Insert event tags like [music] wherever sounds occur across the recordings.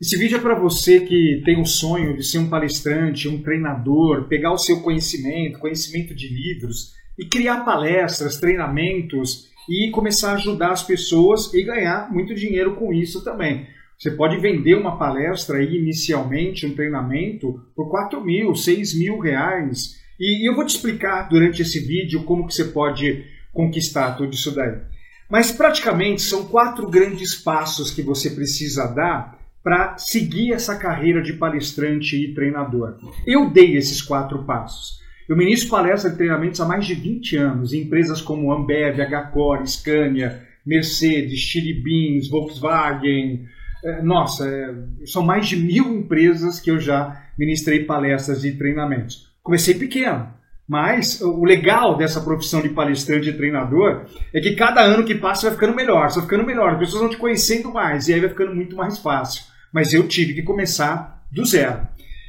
Esse vídeo é para você que tem o sonho de ser um palestrante, um treinador, pegar o seu conhecimento, conhecimento de livros e criar palestras, treinamentos e começar a ajudar as pessoas e ganhar muito dinheiro com isso também. Você pode vender uma palestra aí inicialmente, um treinamento, por 4 mil, 6 mil reais. E eu vou te explicar durante esse vídeo como que você pode conquistar tudo isso daí. Mas praticamente são quatro grandes passos que você precisa dar para seguir essa carreira de palestrante e treinador. Eu dei esses quatro passos. Eu ministro palestras e treinamentos há mais de 20 anos em empresas como Ambev, Hcore, Scania, Mercedes, Chili Beans, Volkswagen, é, nossa, é, são mais de mil empresas que eu já ministrei palestras e treinamentos. Comecei pequeno, mas o legal dessa profissão de palestrante e treinador é que cada ano que passa vai ficando melhor, vai ficando melhor, as pessoas vão te conhecendo mais e aí vai ficando muito mais fácil. Mas eu tive que começar do zero.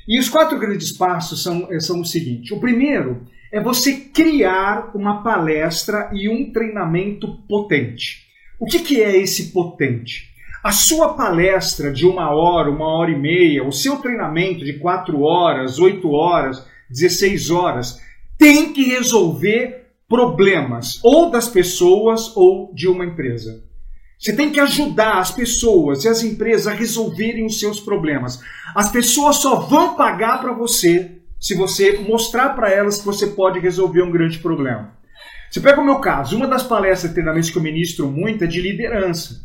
E os quatro grandes passos são, são o seguinte: o primeiro é você criar uma palestra e um treinamento potente. O que, que é esse potente? A sua palestra de uma hora, uma hora e meia, o seu treinamento de quatro horas, oito horas, 16 horas, tem que resolver problemas ou das pessoas ou de uma empresa. Você tem que ajudar as pessoas e as empresas a resolverem os seus problemas. As pessoas só vão pagar para você se você mostrar para elas que você pode resolver um grande problema. Você pega o meu caso, uma das palestras e treinamentos que eu ministro muito é de liderança.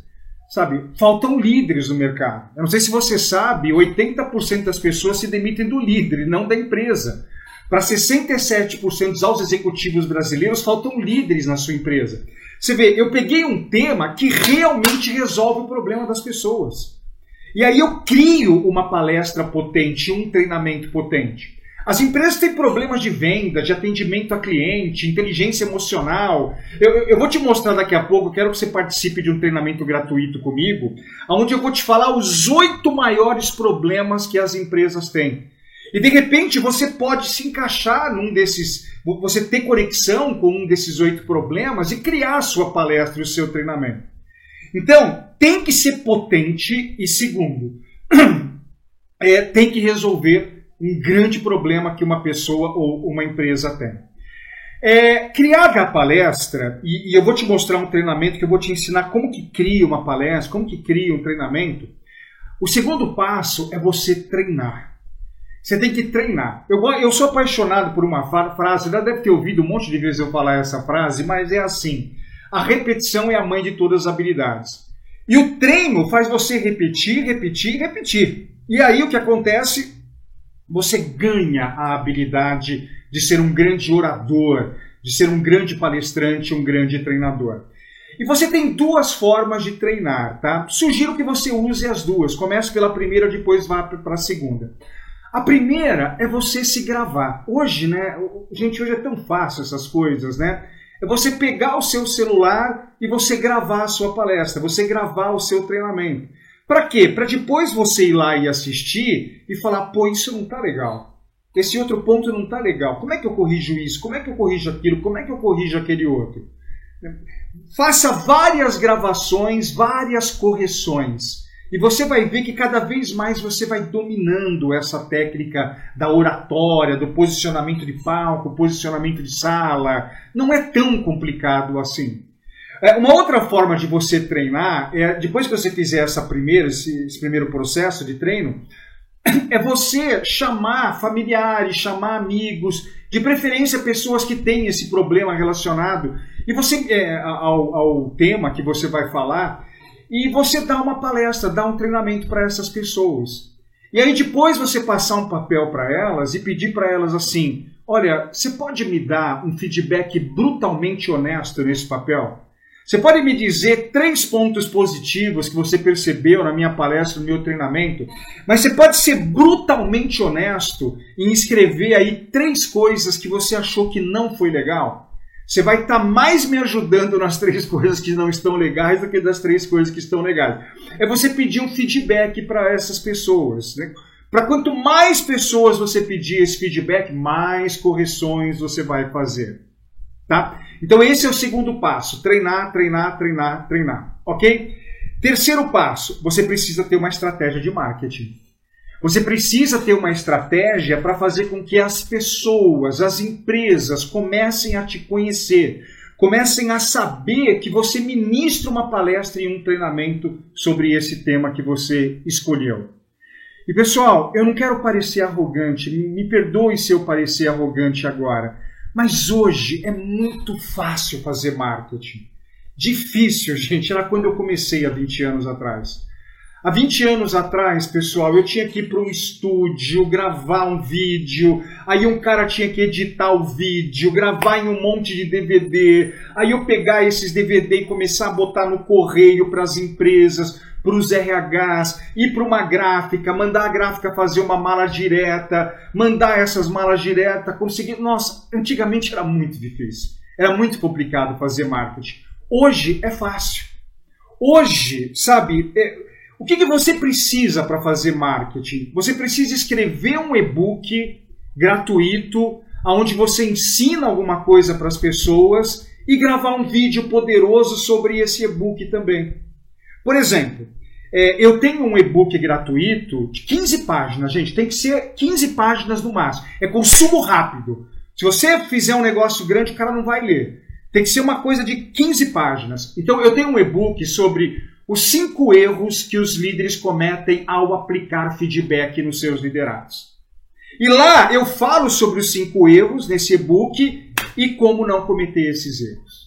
Sabe, faltam líderes no mercado. Eu não sei se você sabe, 80% das pessoas se demitem do líder não da empresa. Para 67% dos altos executivos brasileiros, faltam líderes na sua empresa. Você vê, eu peguei um tema que realmente resolve o problema das pessoas. E aí eu crio uma palestra potente, um treinamento potente. As empresas têm problemas de venda, de atendimento a cliente, inteligência emocional. Eu, eu, vou te mostrar daqui a pouco, quero que você participe de um treinamento gratuito comigo, onde eu vou te falar os oito maiores problemas que as empresas têm. E de repente você pode se encaixar num desses, você ter conexão com um desses oito problemas e criar a sua palestra e o seu treinamento. Então, tem que ser potente e segundo, [clears throat] é, tem que resolver um grande problema que uma pessoa ou uma empresa tem. É, criar a palestra, e, e, eu vou te mostrar um treinamento que eu vou te ensinar como que cria uma palestra, como que cria um treinamento. O segundo passo é você treinar. Você tem que treinar. Eu, eu sou apaixonado por uma frase, já deve ter ouvido um monte de vezes eu falar essa frase, mas é assim: a repetição é a mãe de todas as habilidades. E o treino faz você repetir, repetir, repetir. E aí o que acontece? você ganha a habilidade de ser um grande orador, de ser um grande palestrante, um grande treinador. E você tem duas formas de treinar, tá? Sugiro que você use as duas. Comece pela primeira, depois vá para a segunda. A primeira é você se gravar. Hoje, né? Gente, hoje é tão fácil essas coisas, né? É você pegar o seu celular e você gravar a sua palestra, você gravar o seu treinamento. Para quê? Para depois você ir lá e assistir e falar, pô, isso não tá legal. Esse outro ponto não tá legal. Como é que eu corrijo isso? Como é que eu corrijo aquilo? Como é que eu corrijo aquele outro? Faça várias gravações, várias correções. E você vai ver que cada vez mais você vai dominando essa técnica da oratória, do posicionamento de palco, posicionamento de sala. Não é tão complicado assim. É, uma outra forma de você treinar é depois que você fizer essa primeira, esse, esse primeiro processo de treino, [clears throat] é você chamar familiares, chamar amigos, de preferência pessoas que têm esse problema relacionado e você é, ao, ao tema que você vai falar e você dá uma palestra, dá um treinamento para essas pessoas. E aí depois você passar um papel para elas e pedir para elas assim: olha, você pode me dar um feedback brutalmente honesto nesse papel? Você pode me dizer três pontos positivos que você percebeu na minha palestra, no meu treinamento, mas você pode ser brutalmente honesto em escrever aí três coisas que você achou que não foi legal. Você vai estar tá mais me ajudando nas três coisas que não estão legais do que das três coisas que estão legais. É você pedir um feedback para essas pessoas. Né? Para quanto mais pessoas você pedir esse feedback, mais correções você vai fazer. Tá? Então esse é o segundo passo: treinar, treinar, treinar, treinar. Ok? Terceiro passo, você precisa ter uma estratégia de marketing. Você precisa ter uma estratégia para fazer com que as pessoas, as empresas comecem a te conhecer, comecem a saber que você ministra uma palestra e um treinamento sobre esse tema que você escolheu. E pessoal, eu não quero parecer arrogante, me perdoe se eu parecer arrogante agora, mas hoje é muito fácil fazer marketing. Difícil, [laughs] gente, era quando eu comecei há 20 anos atrás. Há 20 anos atrás, pessoal, eu tinha que ir para um estúdio, gravar um vídeo, aí um cara tinha que editar o vídeo, gravar em um monte de DVD, aí eu pegar esses DVD e começar a botar no correio para as empresas, para os RHs, ir para uma gráfica, mandar a gráfica fazer uma mala direta, mandar essas malas direta, conseguir. Nossa, antigamente era muito difícil, era muito complicado fazer marketing. Hoje é fácil. Hoje, sabe, é o que, que você precisa para fazer marketing? Você precisa escrever um e-book gratuito, onde você ensina alguma coisa para as pessoas e gravar um vídeo poderoso sobre esse e-book também. Por exemplo, é, eu tenho um e-book gratuito de 15 páginas, gente, tem que ser 15 páginas no máximo. É consumo rápido. Se você fizer um negócio grande, o cara não vai ler. Tem que ser uma coisa de 15 páginas. Então, eu tenho um e-book sobre os cinco erros que os líderes cometem ao aplicar feedback nos seus liderados. E lá eu falo sobre os cinco erros nesse e-book e como não cometer esses erros.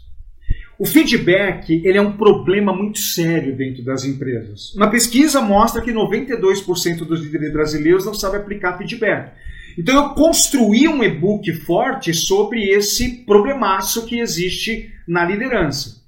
O feedback ele é um problema muito sério dentro das empresas. Uma pesquisa mostra que 92% dos líderes brasileiros não sabem aplicar feedback. Então eu construí um e-book forte sobre esse problemaço que existe na liderança.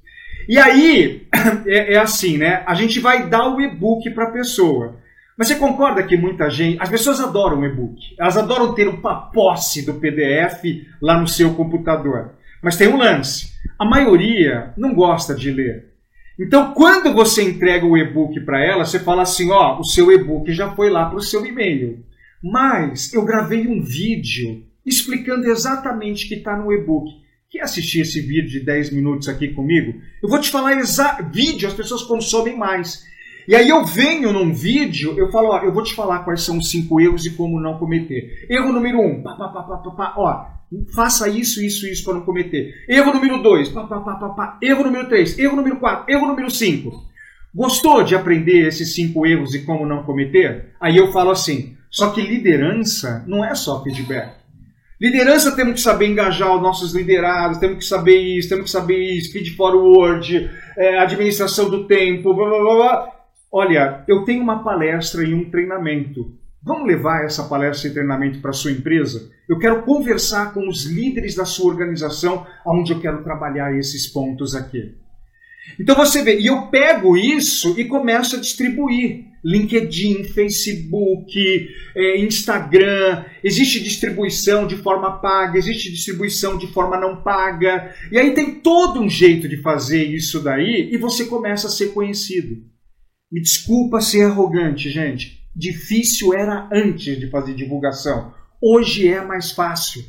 E aí, [clears throat] é, é assim, né? A gente vai dar o e-book para a pessoa. Mas você concorda que muita gente. As pessoas adoram o e-book. Elas adoram ter uma posse do PDF lá no seu computador. Mas tem um lance. A maioria não gosta de ler. Então, quando você entrega o e-book para ela, você fala assim: ó, o seu e-book já foi lá para o seu e-mail. Mas eu gravei um vídeo explicando exatamente o que está no e-book. Quer assistir esse vídeo de 10 minutos aqui comigo? Eu vou te falar exato. Vídeo as pessoas consomem mais. E aí eu venho num vídeo, eu falo, ó, eu vou te falar quais são os cinco erros e como não cometer. Erro número um, pá, pá, pá, pá, pá, pá, ó, faça isso, isso, isso para não cometer. Erro número dois, pá, pá, pá, pá, pá. erro número três, erro número quatro, erro número cinco. Gostou de aprender esses cinco erros e como não cometer? Aí eu falo assim, só que liderança não é só feedback. Liderança temos que saber engajar os nossos liderados, temos que saber isso, temos que saber isso, feed forward, é, administração do tempo, blá, blá, blá. Olha, eu tenho uma palestra e um treinamento. Vamos levar essa palestra e treinamento para a sua empresa? Eu quero conversar com os líderes da sua organização, onde eu quero trabalhar esses pontos aqui. Então você vê, e eu pego isso e começo a distribuir. LinkedIn, Facebook, é, Instagram, existe distribuição de forma paga, existe distribuição de forma não paga, e aí tem todo um jeito de fazer isso daí e você começa a ser conhecido. Me desculpa ser arrogante, gente. Difícil era antes de fazer divulgação. Hoje é mais fácil.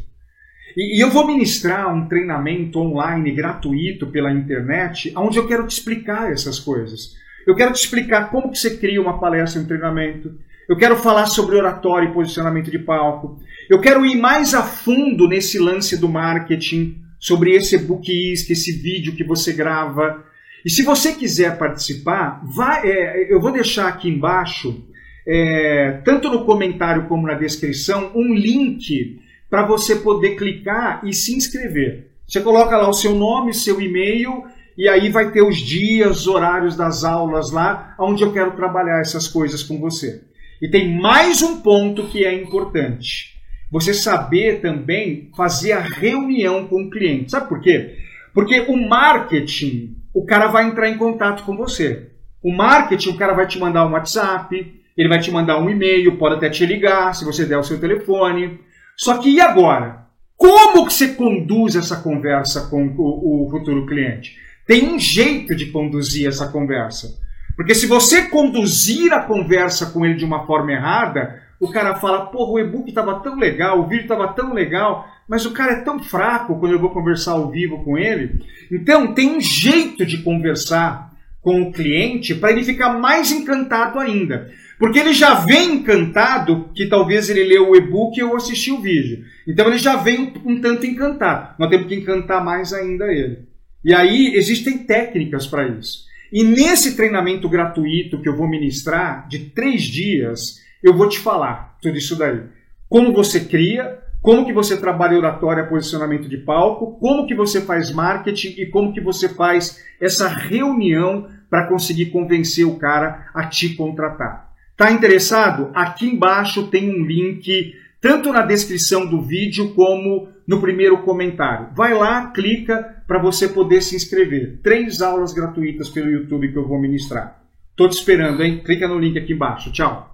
E, eu vou ministrar um treinamento online gratuito pela internet, onde eu quero te explicar essas coisas. Eu quero te explicar como que você cria uma palestra, um treinamento. Eu quero falar sobre oratório e posicionamento de palco. Eu quero ir mais a fundo nesse lance do marketing, sobre esse e-book esse vídeo que você grava. E se você quiser participar, vai, é, eu vou deixar aqui embaixo, é, tanto no comentário como na descrição, um link para você poder clicar e se inscrever. Você coloca lá o seu nome, seu e-mail e aí vai ter os dias, os horários das aulas lá, onde eu quero trabalhar essas coisas com você. E tem mais um ponto que é importante. Você saber também fazer a reunião com o cliente. Sabe por quê? Porque o marketing, o cara vai entrar em contato com você. O marketing, o cara vai te mandar um WhatsApp, ele vai te mandar um e-mail, pode até te ligar, se você der o seu telefone. Só que e agora? Como que você conduz essa conversa com o, o futuro cliente? Tem um jeito de conduzir essa conversa. Porque se você conduzir a conversa com ele de uma forma errada, o cara fala, porra, o e-book estava tão legal, o vídeo estava tão legal, mas o cara é tão fraco quando eu vou conversar ao vivo com ele. Então, tem um jeito de conversar com o cliente para ele ficar mais encantado ainda. Porque ele já vem encantado, que talvez ele leu o e-book ou assistiu o vídeo. Então ele já vem um, tanto encantado. Nós temos que encantar mais ainda ele. E aí existem técnicas para isso. E nesse treinamento gratuito que eu vou ministrar, de três dias, eu vou te falar tudo isso daí. Como você cria, como que você trabalha oratória, posicionamento de palco, como que você faz marketing e como que você faz essa reunião para conseguir convencer o cara a te contratar. Tá interessado? Aqui embaixo tem um link, tanto na descrição do vídeo como no primeiro comentário. Vai lá, clica para você poder se inscrever. Três aulas gratuitas pelo YouTube que eu vou ministrar. Tô te esperando, hein? Clica no link aqui embaixo. Tchau.